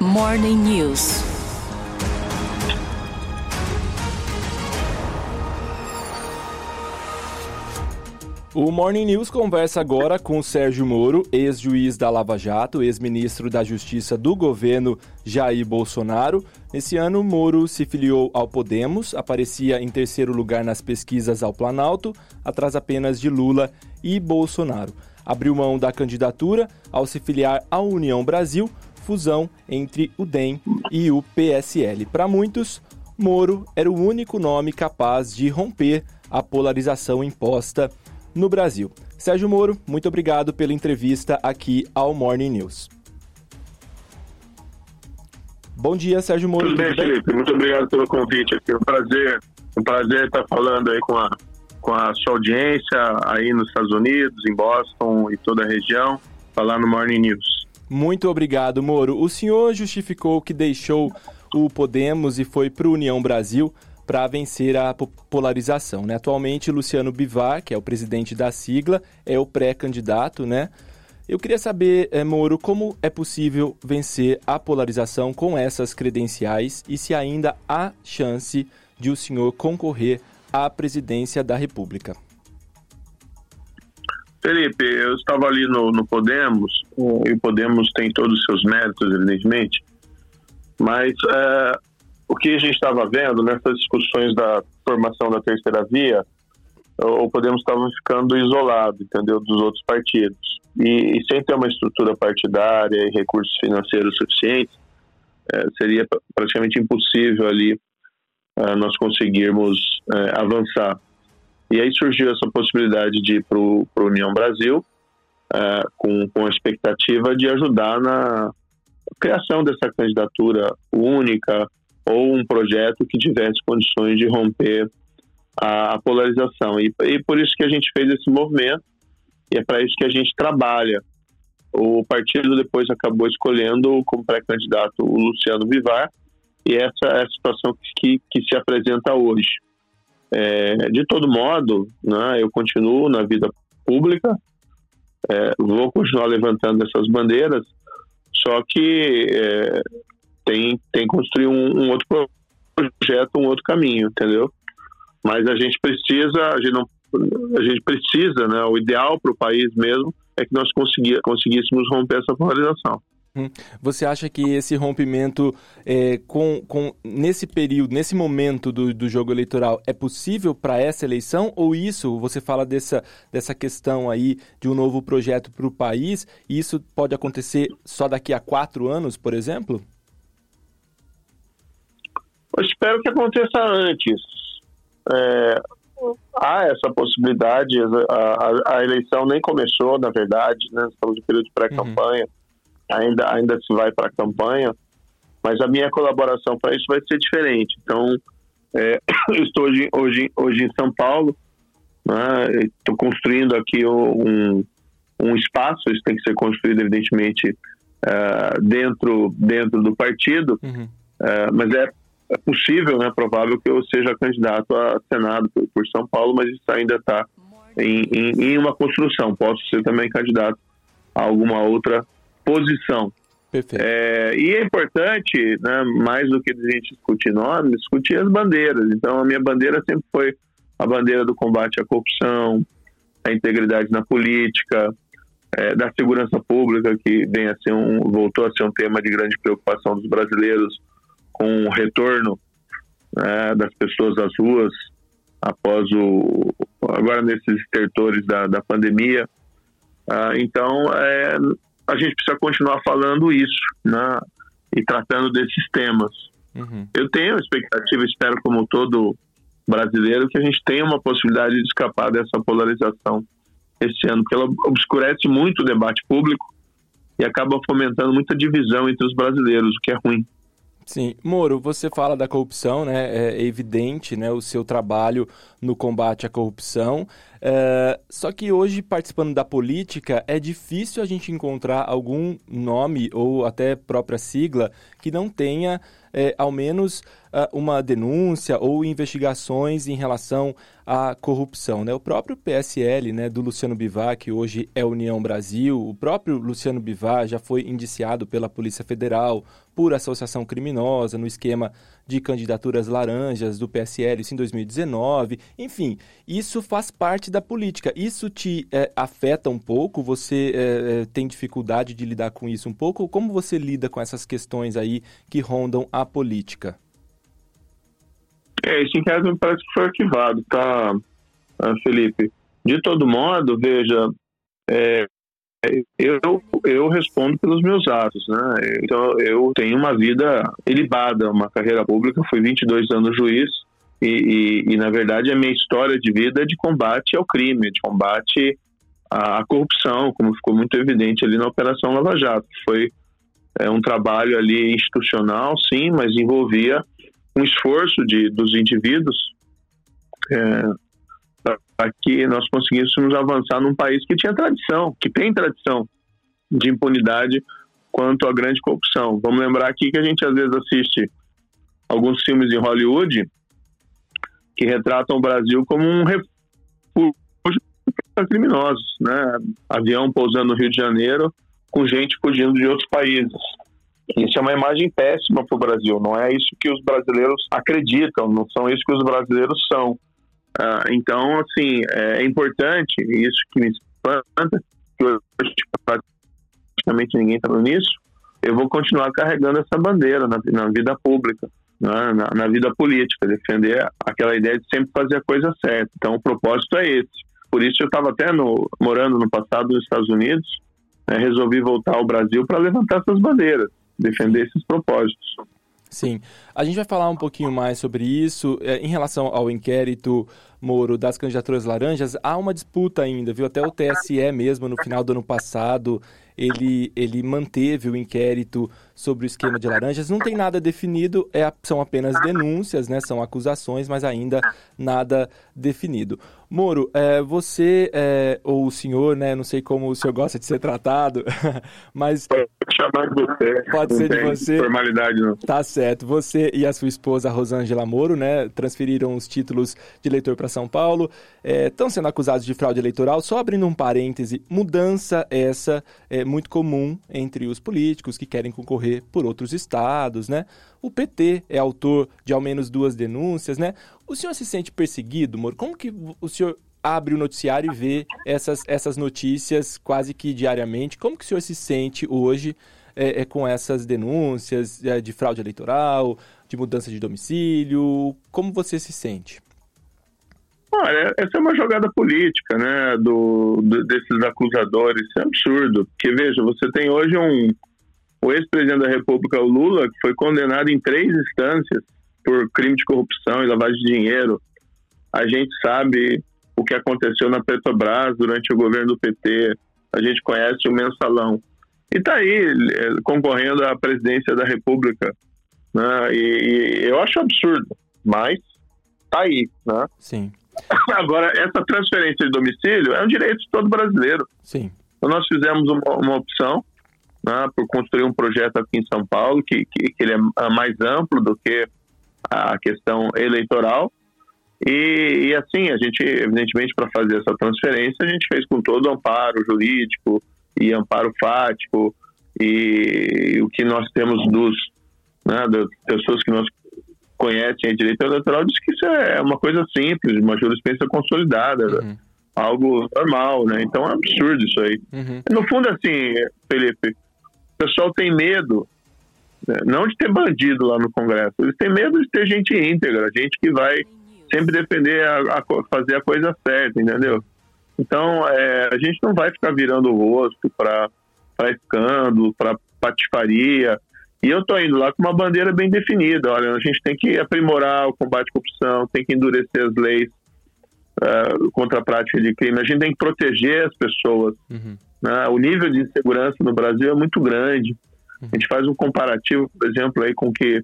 Morning News. O Morning News conversa agora com Sérgio Moro, ex-juiz da Lava Jato, ex-ministro da Justiça do governo Jair Bolsonaro. Nesse ano, Moro se filiou ao Podemos, aparecia em terceiro lugar nas pesquisas ao Planalto, atrás apenas de Lula e Bolsonaro. Abriu mão da candidatura ao se filiar à União Brasil, fusão entre o DEM e o PSL. Para muitos, Moro era o único nome capaz de romper a polarização imposta no Brasil. Sérgio Moro, muito obrigado pela entrevista aqui ao Morning News. Bom dia, Sérgio Moro. Tudo, bem, Felipe? Muito obrigado pelo convite aqui. É um prazer, um prazer estar falando aí com a, com a sua audiência aí nos Estados Unidos, em Boston e toda a região, falar no Morning News. Muito obrigado, Moro. O senhor justificou que deixou o Podemos e foi para o União Brasil para vencer a polarização. Né? Atualmente, Luciano Bivar, que é o presidente da sigla, é o pré-candidato. Né? Eu queria saber, é, Moro, como é possível vencer a polarização com essas credenciais e se ainda há chance de o senhor concorrer à presidência da República. Felipe, eu estava ali no, no Podemos, e o Podemos tem todos os seus méritos, evidentemente, mas é, o que a gente estava vendo nessas discussões da formação da terceira via, o Podemos estava ficando isolado, entendeu, dos outros partidos. E, e, sem ter uma estrutura partidária e recursos financeiros suficientes, é, seria praticamente impossível ali é, nós conseguirmos é, avançar. E aí surgiu essa possibilidade de ir para a União Brasil, é, com, com a expectativa de ajudar na criação dessa candidatura única, ou um projeto que tivesse condições de romper a, a polarização. E, e por isso que a gente fez esse movimento, e é para isso que a gente trabalha. O partido depois acabou escolhendo como pré-candidato o Luciano Vivar, e essa é a situação que, que se apresenta hoje. É, de todo modo, né, eu continuo na vida pública, é, vou continuar levantando essas bandeiras, só que é, tem, tem que construir um, um, outro projeto, um outro caminho, entendeu? Mas a gente precisa, a gente não, a gente precisa, né? O ideal para o país mesmo é que nós conseguíssemos romper essa polarização. Hum. Você acha que esse rompimento, é, com, com, nesse período, nesse momento do, do jogo eleitoral, é possível para essa eleição? Ou isso, você fala dessa, dessa questão aí de um novo projeto para o país, e isso pode acontecer só daqui a quatro anos, por exemplo? Eu espero que aconteça antes. É, há essa possibilidade, a, a, a, eleição nem começou, na verdade, né? estamos em período de pré-campanha, uhum. Ainda, ainda se vai para a campanha, mas a minha colaboração para isso vai ser diferente. Então, é, eu estou hoje, hoje, hoje em São Paulo, né? estou construindo aqui um, um espaço, isso tem que ser construído, evidentemente, uh, dentro, dentro do partido, uhum. uh, mas é é possível, né, provável que eu seja candidato a Senado por, por São Paulo, mas isso ainda está em, em, em, uma construção. Posso ser também candidato a alguma outra posição. É, e é importante, né, mais do que a gente discutir nomes, discutir as bandeiras. Então, a minha bandeira sempre foi a bandeira do combate à corrupção, a integridade na política, é, da segurança pública, que vem a ser um, voltou a ser um tema de grande preocupação dos brasileiros com o retorno né, das pessoas às ruas após o agora nesses tertores da, da pandemia. Ah, então, é, a gente precisa continuar falando isso, né, e tratando desses temas. Uhum. Eu tenho expectativa, espero como todo brasileiro, que a gente tenha uma possibilidade de escapar dessa polarização esse ano, porque ela obscurece muito o debate público e acaba fomentando muita divisão entre os brasileiros, o que é ruim. Sim, Moro, você fala da corrupção, né? É evidente, né, o seu trabalho no combate à corrupção. É, só que hoje, participando da política, é difícil a gente encontrar algum nome ou até própria sigla que não tenha é, ao menos uh, uma denúncia ou investigações em relação à corrupção. Né? O próprio PSL né, do Luciano Bivar, que hoje é União Brasil, o próprio Luciano Bivar já foi indiciado pela Polícia Federal por associação criminosa no esquema de candidaturas laranjas do PSL isso em 2019. Enfim, isso faz parte da política. Isso te é, afeta um pouco? Você é, tem dificuldade de lidar com isso um pouco? Como você lida com essas questões aí que rondam a política? É, esse inquérito me parece que foi arquivado, tá, Felipe? De todo modo, veja, é, eu, eu respondo pelos meus atos, né? Então, eu tenho uma vida ilibada, uma carreira pública, fui 22 anos juiz e, e, e, na verdade, a minha história de vida é de combate ao crime, de combate à corrupção, como ficou muito evidente ali na Operação Lava Jato. Foi é, um trabalho ali institucional, sim, mas envolvia um esforço de, dos indivíduos é, para que nós conseguíssemos avançar num país que tinha tradição, que tem tradição de impunidade quanto à grande corrupção. Vamos lembrar aqui que a gente às vezes assiste alguns filmes em Hollywood que retratam o Brasil como um refúgio para criminosos, né? Avião pousando no Rio de Janeiro com gente fugindo de outros países. Isso é uma imagem péssima para o Brasil. Não é isso que os brasileiros acreditam, não são isso que os brasileiros são. Uh, então, assim, é, é importante, isso que me espanta, que hoje praticamente ninguém está nisso, eu vou continuar carregando essa bandeira na, na vida pública, né, na, na, vida política, defender aquela ideia de sempre fazer a coisa certa. Então, o propósito é esse. Por isso, eu estava até no, morando no passado nos Estados Unidos, né, resolvi voltar ao Brasil para levantar essas bandeiras, defender esses propósitos. Sim. A gente vai falar um pouquinho mais sobre isso. É, em relação ao inquérito Moro das candidaturas laranjas, há uma disputa ainda, viu? Até o TSE mesmo, no final do ano passado, ele, ele manteve o inquérito sobre o esquema de laranjas. Não tem nada definido, é, são apenas denúncias, né? São acusações, mas ainda nada definido. Moro, é, você é, ou o senhor, né? Não sei como o senhor gosta de ser tratado, mas pode chamar de você. Pode ser de você. Formalidade não. Tá certo. Você e a sua esposa Rosângela Moro, né? Transferiram os títulos de eleitor para São Paulo. Estão é, sendo acusados de fraude eleitoral. Só abrindo um parêntese, mudança essa é muito comum entre os políticos que querem concorrer por outros estados, né? O PT é autor de ao menos duas denúncias, né? O senhor se sente perseguido, Moro? Como que o senhor abre o noticiário e vê essas, essas notícias quase que diariamente? Como que o senhor se sente hoje é, é, com essas denúncias é, de fraude eleitoral, de mudança de domicílio? Como você se sente? Olha, essa é uma jogada política, né, do, do, desses acusadores. Isso é absurdo. Porque, veja, você tem hoje um, o ex-presidente da República, o Lula, que foi condenado em três instâncias por crime de corrupção e lavagem de dinheiro. A gente sabe o que aconteceu na Petrobras durante o governo do PT. A gente conhece o mensalão. E está aí é, concorrendo à presidência da República. Né? E, e eu acho absurdo, mas está aí. Né? Sim. Agora, essa transferência de domicílio é um direito de todo brasileiro. Sim. Então, nós fizemos uma, uma opção né, por construir um projeto aqui em São Paulo que, que, que ele é mais amplo do que a questão eleitoral. E, e, assim, a gente, evidentemente, para fazer essa transferência, a gente fez com todo o amparo jurídico e amparo fático e, e o que nós temos dos né, das pessoas que nós conhecem a direito eleitoral diz que isso é uma coisa simples, uma jurisprudência consolidada. Uhum algo normal, né? Então é um absurdo isso aí. Uhum. No fundo, assim, Felipe, o pessoal tem medo, né? não de ter bandido lá no Congresso, eles têm medo de ter gente íntegra, gente que vai sempre defender, a, a fazer a coisa certa, entendeu? Então, é, a gente não vai ficar virando o rosto para escândalo, para patifaria. E eu estou indo lá com uma bandeira bem definida. Olha, a gente tem que aprimorar o combate à corrupção, tem que endurecer as leis uh, contra a prática de crime. A gente tem que proteger as pessoas. Uhum. Né? O nível de insegurança no Brasil é muito grande. Uhum. A gente faz um comparativo, por exemplo, aí com o que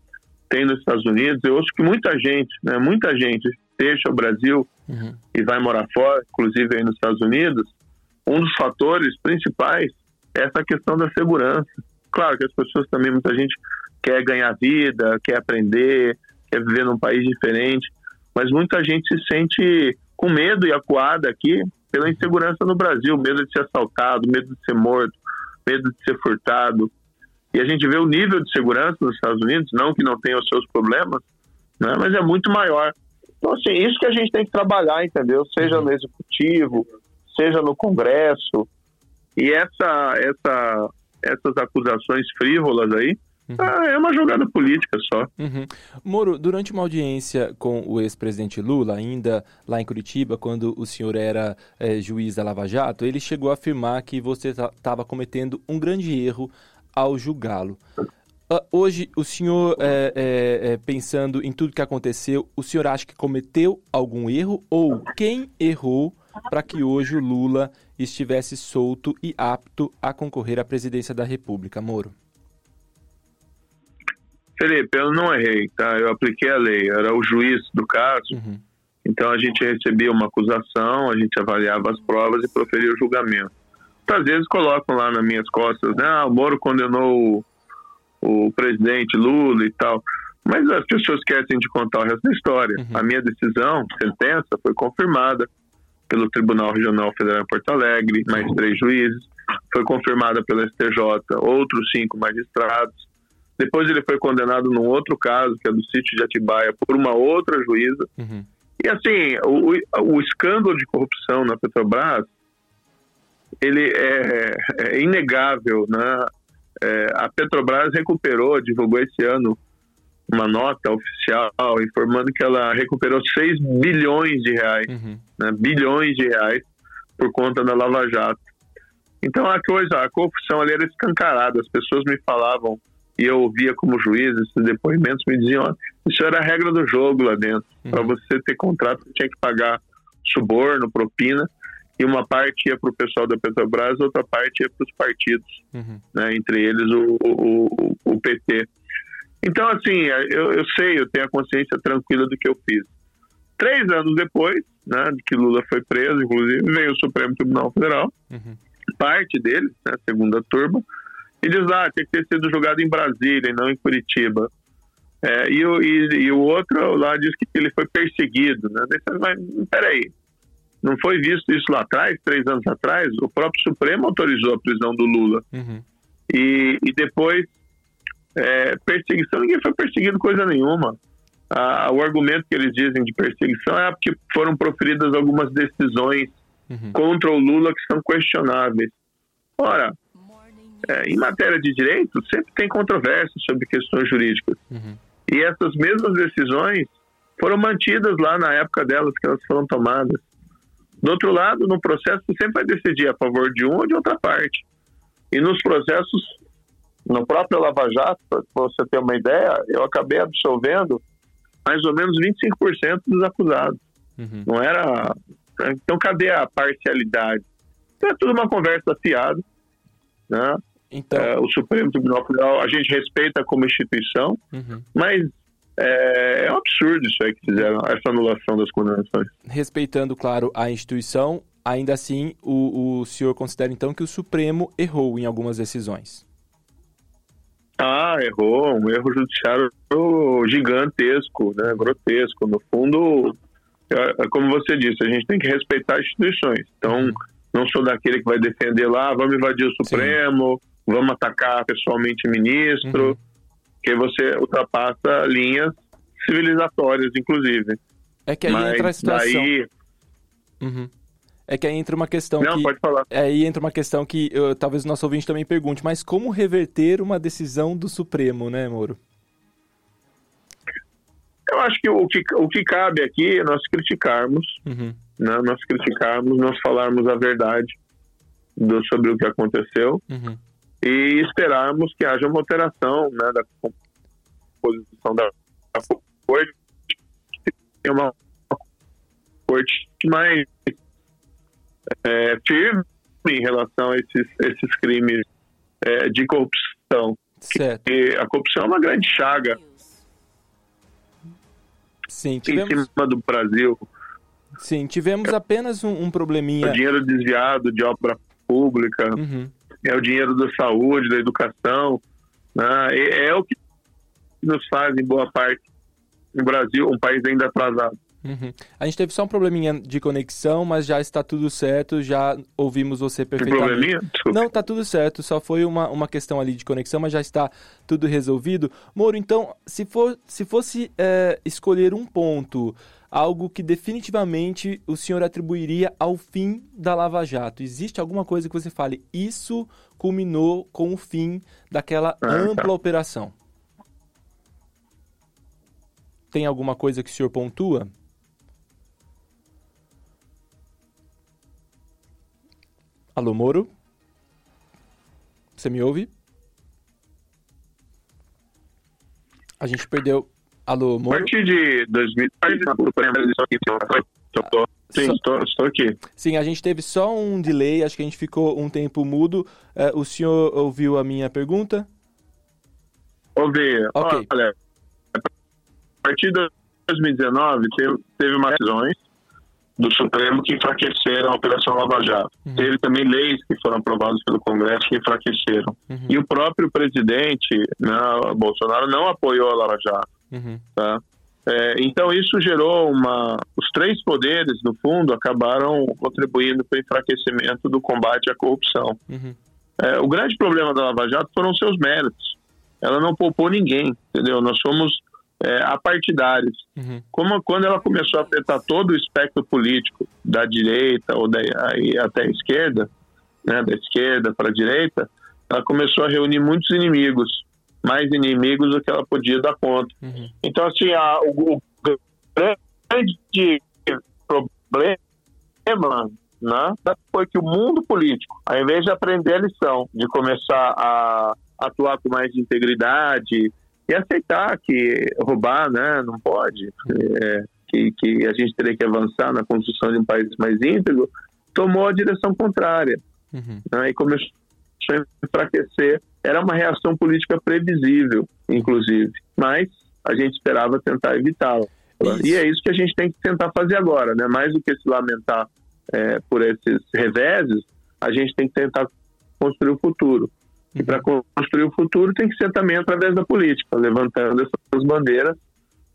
tem nos Estados Unidos. Eu ouço que muita gente, né, muita gente deixa o Brasil uhum. e vai morar fora, inclusive aí nos Estados Unidos. Um dos fatores principais é essa questão da segurança. Claro que as pessoas também, muita gente quer ganhar vida, quer aprender, quer viver num país diferente, mas muita gente se sente com medo e acuada aqui pela insegurança no Brasil, medo de ser assaltado, medo de ser morto, medo de ser furtado. E a gente vê o nível de segurança nos Estados Unidos, não que não tenha os seus problemas, né, mas é muito maior. Então, assim, isso que a gente tem que trabalhar, entendeu? Seja no executivo, seja no Congresso. E essa, essa, essas acusações frívolas aí, Uhum. Ah, é uma jogada política só. Uhum. Moro, durante uma audiência com o ex-presidente Lula, ainda lá em Curitiba, quando o senhor era é, juiz da Lava Jato, ele chegou a afirmar que você estava cometendo um grande erro ao julgá-lo. Uh, hoje, o senhor, é, é, pensando em tudo que aconteceu, o senhor acha que cometeu algum erro ou quem errou para que hoje o Lula estivesse solto e apto a concorrer à presidência da República, Moro? Felipe, eu não errei, tá? Eu apliquei a lei, era o juiz do caso. Uhum. Então a gente recebia uma acusação, a gente avaliava as provas e proferia o julgamento. Às vezes colocam lá nas minhas costas, né? Ah, o Moro condenou o, o presidente Lula e tal. Mas as pessoas esquecem de contar o resto da história. Uhum. A minha decisão, sentença, foi confirmada pelo Tribunal Regional Federal em Porto Alegre, mais três juízes. Foi confirmada pela STJ, outros cinco magistrados. Depois ele foi condenado num outro caso, que é do sítio de Atibaia, por uma outra juíza. Uhum. E assim, o, o escândalo de corrupção na Petrobras, ele é, é inegável, né? É, a Petrobras recuperou, divulgou esse ano uma nota oficial informando que ela recuperou 6 bilhões de reais, uhum. né, bilhões de reais por conta da Lava Jato. Então a coisa, a corrupção ali era escancarada, as pessoas me falavam e eu ouvia como juiz esses depoimentos, me diziam, ó, isso era a regra do jogo lá dentro. Uhum. Para você ter contrato, você tinha que pagar suborno, propina, e uma parte ia para o pessoal da Petrobras, outra parte ia para os partidos, uhum. né, entre eles o, o, o, PT. Então, assim, eu, eu sei, eu tenho a consciência tranquila do que eu fiz. Três anos depois, né, de que Lula foi preso, inclusive, veio o Supremo Tribunal Federal, uhum. parte deles, né, segunda turma, e diz, ah, tem que ter sido julgado em Brasília e não em Curitiba. É, e, o, e, e, o outro lá diz que ele foi perseguido. Né? Mas, peraí, não foi visto isso lá atrás, três anos atrás? O próprio Supremo autorizou a prisão do Lula. Uhum. E, e depois, é, perseguição, ninguém foi perseguido coisa nenhuma. Ah, o argumento que eles dizem de perseguição é porque foram proferidas algumas decisões uhum. contra o Lula que são questionáveis. Ora, é, em matéria de direito, sempre tem controvérsia sobre questões jurídicas. Uhum. E essas mesmas decisões foram mantidas lá na época delas, que elas foram tomadas. Do outro lado, no processo, você sempre vai decidir a favor de uma ou de outra parte. E nos processos, no próprio Lava Jato, para você ter uma ideia, eu acabei absolvendo mais ou menos 25% dos acusados. Uhum. Não era. Então, cadê a parcialidade? Então, é tudo uma conversa fiada. Né? Então... É, o Supremo Tribunal Federal, a gente respeita como instituição, uhum. mas é, é, um absurdo isso aí que fizeram, essa anulação das condenações. Respeitando, claro, a instituição, ainda assim, o, o senhor considera então que o Supremo errou em algumas decisões? Ah, errou, um erro judiciário gigantesco, né, grotesco. No fundo, é, é como você disse, a gente tem que respeitar as instituições. Então, não sou daquele que vai defender lá, vamos invadir o Supremo, Sim vamos atacar pessoalmente o ministro, uhum. que você ultrapassa linhas civilizatórias, inclusive. É que aí Mas entra a situação. Daí... Uhum. É que aí entra uma questão Não, que... pode falar. É, aí entra uma questão que eu, talvez o nosso ouvinte também pergunte, mas como reverter uma decisão do Supremo, né, Moro? Eu acho que o que, o que cabe aqui é nós criticarmos, uhum. né, nós criticarmos, nós falarmos a verdade do, sobre o que aconteceu. Uhum e esperarmos que haja uma alteração né, da composição da, corte, que uma corte mais é, firme em relação a esses, esses crimes é, de corrupção. Certo. E a corrupção é uma grande chaga Sim, tivemos... em cima do Brasil. Sim, tivemos apenas um, um probleminha. O dinheiro desviado de obra pública. Uhum é o dinheiro da saúde, da educação, né? é, é, o que que nos faz, em boa parte, no Brasil, um país ainda atrasado. Uhum. A gente teve só um probleminha de conexão, mas já está tudo certo, já ouvimos você perfeitamente. Um probleminha? Não, tá tudo certo, só foi uma, uma questão ali de conexão, mas já está tudo resolvido. Moro, então, se, for, se fosse é, escolher um ponto, algo que definitivamente o senhor atribuiria ao fim da Lava Jato, existe alguma coisa que você fale, isso culminou com o fim daquela ah, ampla tá. operação? Tem alguma coisa que o senhor pontua? Alô, Moro? Você me ouve? A gente perdeu. Alô, Moro? A partir de 2000. Sim, estou, estou aqui. Sim, a gente teve só um delay, acho que a gente ficou um tempo mudo. Uh, o senhor ouviu a minha pergunta? Ouvi. Okay. Olha, a partir de 2019 teve, teve mais decisões do Supremo que enfraqueceram a Operação Lava Jato. Uhum. Teve também leis que foram aprovadas pelo Congresso que enfraqueceram. Uhum. E o próprio presidente, né, Bolsonaro, não apoiou a Lava Jato. Uhum. Tá? É, então isso gerou uma... Os três poderes, no fundo, acabaram contribuindo para o enfraquecimento do combate à corrupção. Uhum. É, o grande problema da Lava Jato foram seus méritos. Ela não poupou ninguém, entendeu? Nós somos é, apartidários. Uhum. Como quando ela começou a afetar todo o espectro político, da direita ou da, aí, até a esquerda, né, da esquerda para a direita, ela começou a reunir muitos inimigos, mais inimigos do que ela podia dar conta. Uhum. Então, assim, a, o, o grande problema né, foi que o mundo político, ao invés de aprender a lição, de começar a atuar com mais integridade, e aceitar que roubar né, não pode, é, que, que a gente teria que avançar na construção de um país mais íntegro, tomou a direção contrária uhum. né, e começou a enfraquecer. Era uma reação política previsível, inclusive, mas a gente esperava tentar evitá-la. E é isso que a gente tem que tentar fazer agora, né? mais do que se lamentar é, por esses reveses, a gente tem que tentar construir o futuro. E para construir o futuro tem que ser também através da política, levantando essas bandeiras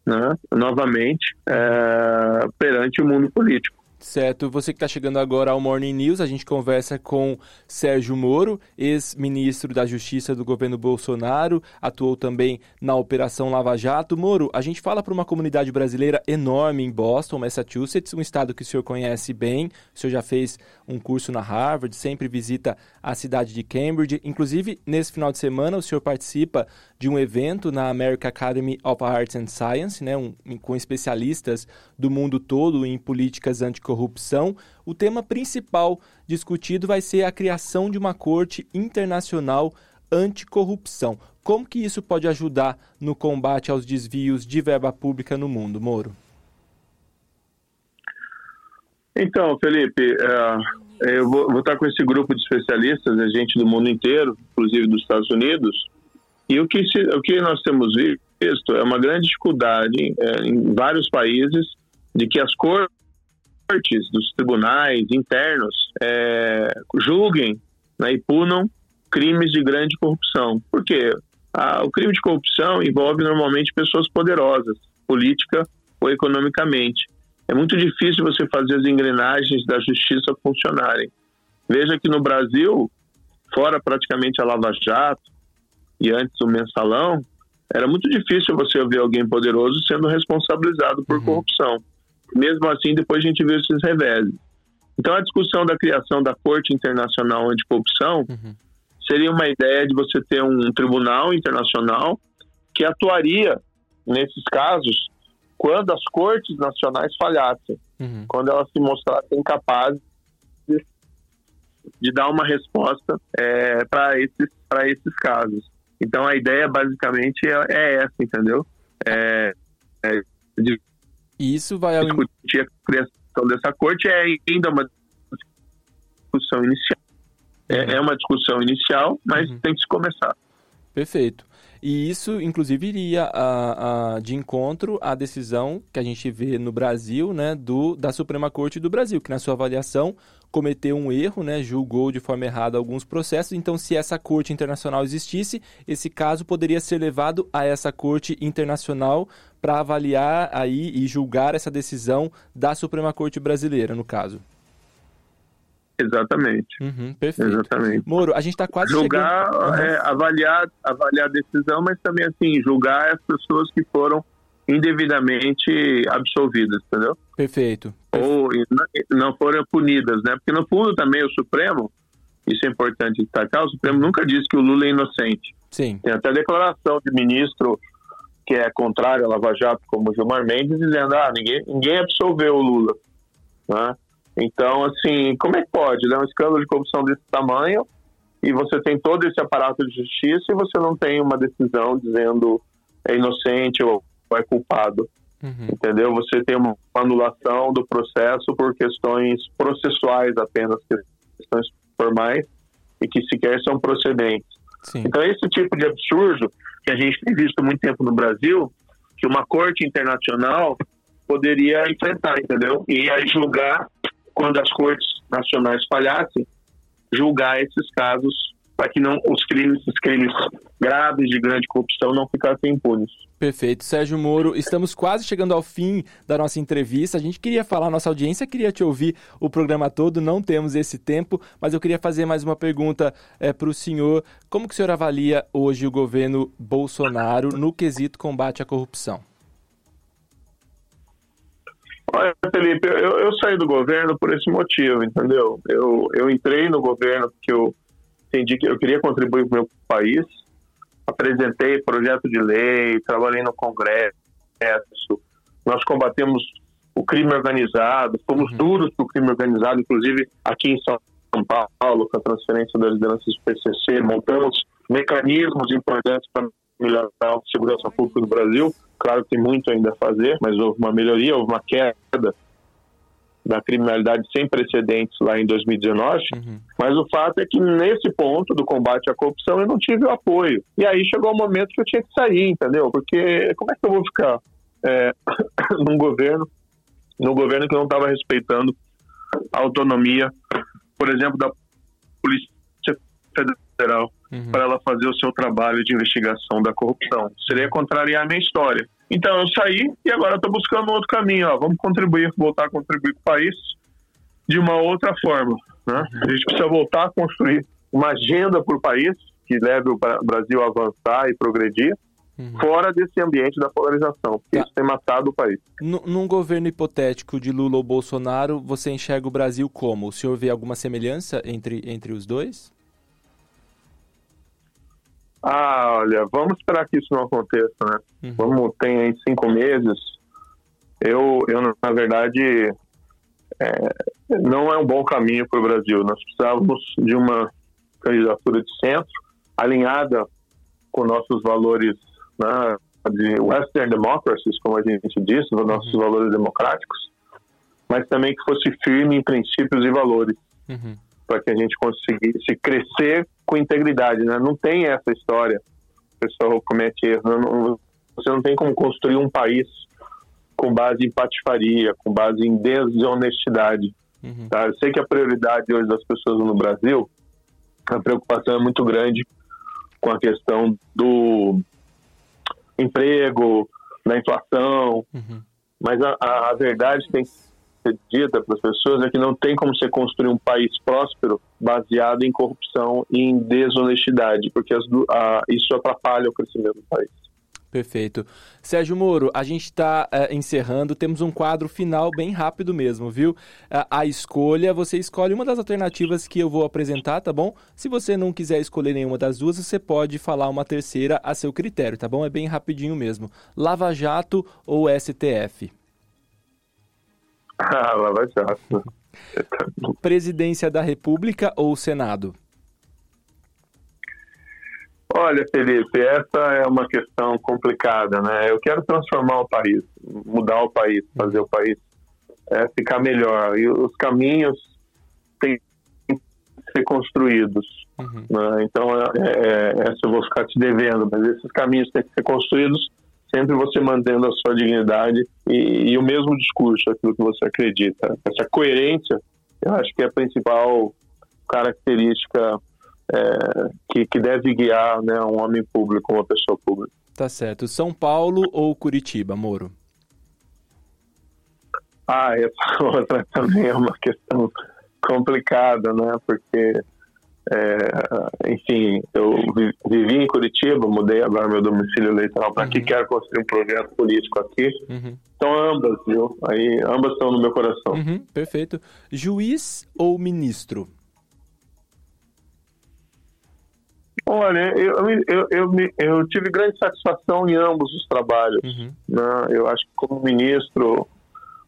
né, novamente é, perante o mundo político. Certo. Você que está chegando agora ao Morning News, a gente conversa com Sérgio Moro, ex-ministro da Justiça do governo Bolsonaro, atuou também na Operação Lava Jato. Moro, a gente fala para uma comunidade brasileira enorme em Boston, Massachusetts, um estado que o senhor conhece bem. O senhor já fez um curso na Harvard, sempre visita a cidade de Cambridge. Inclusive, nesse final de semana, o senhor participa de um evento na American Academy of Arts and Science, né, um, com especialistas do mundo todo em políticas anticorrupção corrupção, o tema principal discutido vai ser a criação de uma corte internacional anticorrupção. Como que isso pode ajudar no combate aos desvios de verba pública no mundo, Moro? Então, Felipe, é, eu vou, estar com esse grupo de especialistas, a gente do mundo inteiro, inclusive dos Estados Unidos, e o que, o que nós temos visto é uma grande dificuldade é, em vários países de que as cortes cortes, dos tribunais internos é, julguem né, e punam crimes de grande corrupção. Por quê? Ah, o crime de corrupção envolve normalmente pessoas poderosas, política ou economicamente. É muito difícil você fazer as engrenagens da justiça funcionarem. Veja que no Brasil, fora praticamente a Lava Jato e antes o mensalão, era muito difícil você ver alguém poderoso sendo responsabilizado por uhum. corrupção mesmo assim, depois a gente viu esses reveses. Então, a discussão da criação da Corte Internacional Anticorrupção uhum. seria uma ideia de você ter um tribunal internacional que atuaria nesses casos quando as cortes nacionais falhassem, uhum. quando elas se mostrassem incapazes de dar uma resposta é, para esses, esses casos. Então, a ideia basicamente é, é essa, entendeu? É, é de e isso vai ao... discutir a criação dessa corte é ainda uma discussão inicial. É, uhum. É, uma discussão inicial, mas uhum. tem que se começar. Perfeito. E isso, inclusive, iria a, a, de encontro à decisão que a gente vê no Brasil, né, do, da Suprema Corte do Brasil, que na sua avaliação cometeu um erro, né, julgou de forma errada alguns processos. Então, se essa corte internacional existisse, esse caso poderia ser levado a essa corte internacional para avaliar aí e julgar essa decisão da Suprema Corte brasileira, no caso. Exatamente. Uhum, perfeito. Exatamente. Moro, a gente está quase julgar, chegando... Uhum. É, avaliar, avaliar a decisão, mas também assim julgar as pessoas que foram indevidamente absolvidas, entendeu? Perfeito. Ou não foram punidas, né? Porque no fundo também o Supremo, isso é importante destacar, o Supremo nunca disse que o Lula é inocente. Sim. Tem até declaração de ministro que é contrário à Lava Jato, como o Gilmar Mendes, dizendo, ah, ninguém, ninguém absolveu o Lula, né? Então, assim, como é que pode? Né? Um escândalo de corrupção desse tamanho e você tem todo esse aparato de justiça e você não tem uma decisão dizendo é inocente ou é culpado. Uhum. Entendeu? Você tem uma anulação do processo por questões processuais apenas, questões formais e que sequer são procedentes. Sim. Então, esse tipo de absurdo que a gente tem visto muito tempo no Brasil, que uma corte internacional poderia enfrentar, entendeu? E aí julgar quando as cortes nacionais falhassem, julgar esses casos para que não os crimes, os crimes graves de grande corrupção não ficassem impunes. Perfeito. Sérgio Moro, estamos quase chegando ao fim da nossa entrevista. A gente queria falar, nossa audiência queria te ouvir o programa todo, não temos esse tempo, mas eu queria fazer mais uma pergunta é, para o senhor. Como que o senhor avalia hoje o governo Bolsonaro no quesito combate à corrupção? Olha, Felipe, eu, eu, saí do governo por esse motivo, entendeu? Eu, eu entrei no governo porque eu entendi que eu queria contribuir para o meu país, apresentei projeto de lei, trabalhei no Congresso, nós combatemos o crime organizado, fomos uhum. duros para o crime organizado, inclusive aqui em São Paulo, com a transferência das lideranças do PCC, montamos mecanismos importantes para melhorar a segurança pública do Brasil. Claro que tem muito ainda a fazer, mas houve uma melhoria, houve uma queda da criminalidade sem precedentes lá em 2019. Uhum. Mas o fato é que nesse ponto do combate à corrupção eu não tive o apoio. E aí chegou o momento que eu tinha que sair, entendeu? Porque como é que eu vou ficar é, num governo, num governo que não estava respeitando a autonomia, por exemplo, da Polícia Federal uhum. para ela fazer o seu trabalho de investigação da corrupção. Seria contrariar a minha história. Então eu saí e agora estou buscando um outro caminho. Ó. Vamos contribuir, voltar a contribuir com o país de uma outra forma. Né? A gente precisa voltar a construir uma agenda para o país que leve o Brasil a avançar e progredir. Uhum. Fora desse ambiente da polarização, porque tá. isso tem matado o país. N num governo hipotético de Lula ou Bolsonaro, você enxerga o Brasil como? O senhor vê alguma semelhança entre, entre os dois? Ah, olha, vamos esperar que isso não aconteça, né? Uhum. Vamos, tem aí cinco meses. Eu, eu na verdade, é, não é um bom caminho para o Brasil. Nós precisávamos de uma candidatura de centro, alinhada com nossos valores né, de Western democracies, como a gente disse, os nossos uhum. valores democráticos, mas também que fosse firme em princípios e valores. Uhum para que a gente conseguisse crescer com integridade, né? Não tem essa história. O pessoal comete erro. Não, você não tem como construir um país com base em patifaria, com base em desonestidade. Uhum. Tá? Eu sei que a prioridade hoje das pessoas no Brasil, a preocupação é muito grande com a questão do emprego, da inflação, uhum. mas a, a, verdade tem que ser dita para as pessoas é que não tem como você construir um país próspero baseado em corrupção e em desonestidade, porque as, a, isso atrapalha o crescimento do país. Perfeito. Sérgio Moro, a gente está eh, encerrando, temos um quadro final bem rápido mesmo, viu? Uh, a escolha, você escolhe uma das alternativas que eu vou apresentar, tá bom? Se você não quiser escolher nenhuma das duas, você pode falar uma terceira a seu critério, tá bom? É bem rapidinho mesmo. Lava Jato ou STF? Ah, Lava Jato. Presidência da República ou Senado? Olha, Felipe, essa é uma questão complicada, né? Eu quero transformar o país, mudar o país, fazer o país é, ficar melhor. E os caminhos têm que ser construídos. Uhum. Né? Então, é, é, essa eu vou ficar te devendo, mas esses caminhos têm que ser construídos sempre você mantendo a sua dignidade e, e, o mesmo discurso, aquilo que você acredita. Essa coerência Eu acho que é a principal característica é, que, que deve guiar né, um homem público, uma pessoa pública. Tá certo. São Paulo ou Curitiba, Moro? Ah, essa outra também é uma questão complicada, né? Porque, é, enfim, eu vivi em Curitiba, mudei agora meu domicílio eleitoral para uhum. aqui, quero construir um projeto político aqui. Uhum. Então, ambas, viu? Aí, ambas estão no meu coração. Uhum, perfeito. Juiz ou ministro? Olha, eu, eu, eu, eu, tive grande satisfação em ambos os trabalhos. Uhum. Né? Eu acho que como ministro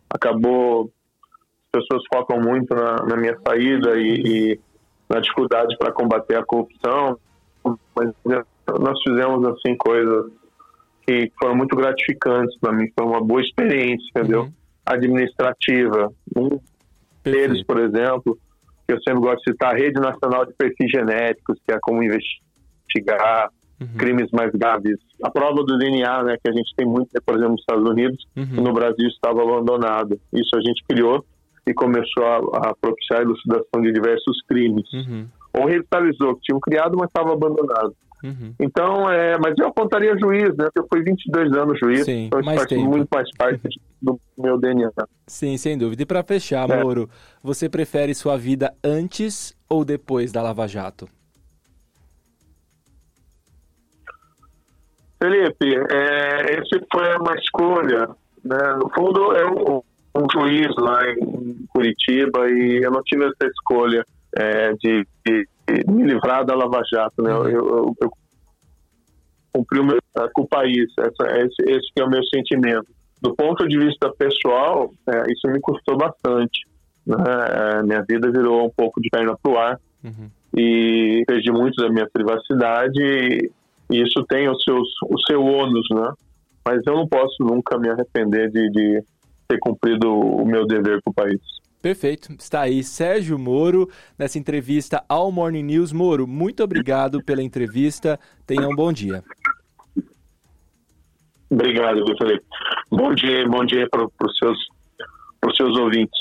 acabou as pessoas focam muito na, na minha saída e, e na dificuldade para combater a corrupção, mas nós fizemos assim coisas que foram muito gratificantes para mim, foi uma boa experiência, entendeu? Uhum. Administrativa. Um deles, por exemplo, que eu sempre gosto de citar, a Rede Nacional de Perfis Genéticos, que é como investigar uhum. crimes mais graves. A prova do DNA, né, que a gente tem muito, por exemplo, nos Estados Unidos, uhum. no Brasil estava abandonado. Isso a gente criou e começou a, a propiciar a elucidação de diversos crimes. Uhum. Ou revitalizou, que tinham criado, mas estava abandonado. Uhum. Então, é, mas eu apontaria juiz, né? Porque eu fui 22 anos juiz, Sim, então isso faz muito mais parte do meu DNA. Sim, sem dúvida. E para fechar, é. Moro, você prefere sua vida antes ou depois da Lava Jato? Felipe, é, esse foi uma escolha. Né? No fundo, eu é um juiz lá em Curitiba e eu não tive essa escolha é, de, de, de, me livrar da Lava Jato. Né? Eu, eu, eu cumpri o meu, com o país. Essa, esse, esse é o meu sentimento. Do ponto de vista pessoal, é, isso me custou bastante. Né? É, minha vida virou um pouco de perna pro ar uhum. e perdi muito da minha privacidade e isso tem os seus, o seu ônus, né? Mas eu não posso nunca me arrepender de, de ter cumprido o meu dever com o país. Perfeito. Está aí Sérgio Moro nessa entrevista ao Morning News. Moro, muito obrigado pela entrevista. Tenha um bom dia. Obrigado, Felipe. Bom dia, bom dia para os seus, seus ouvintes.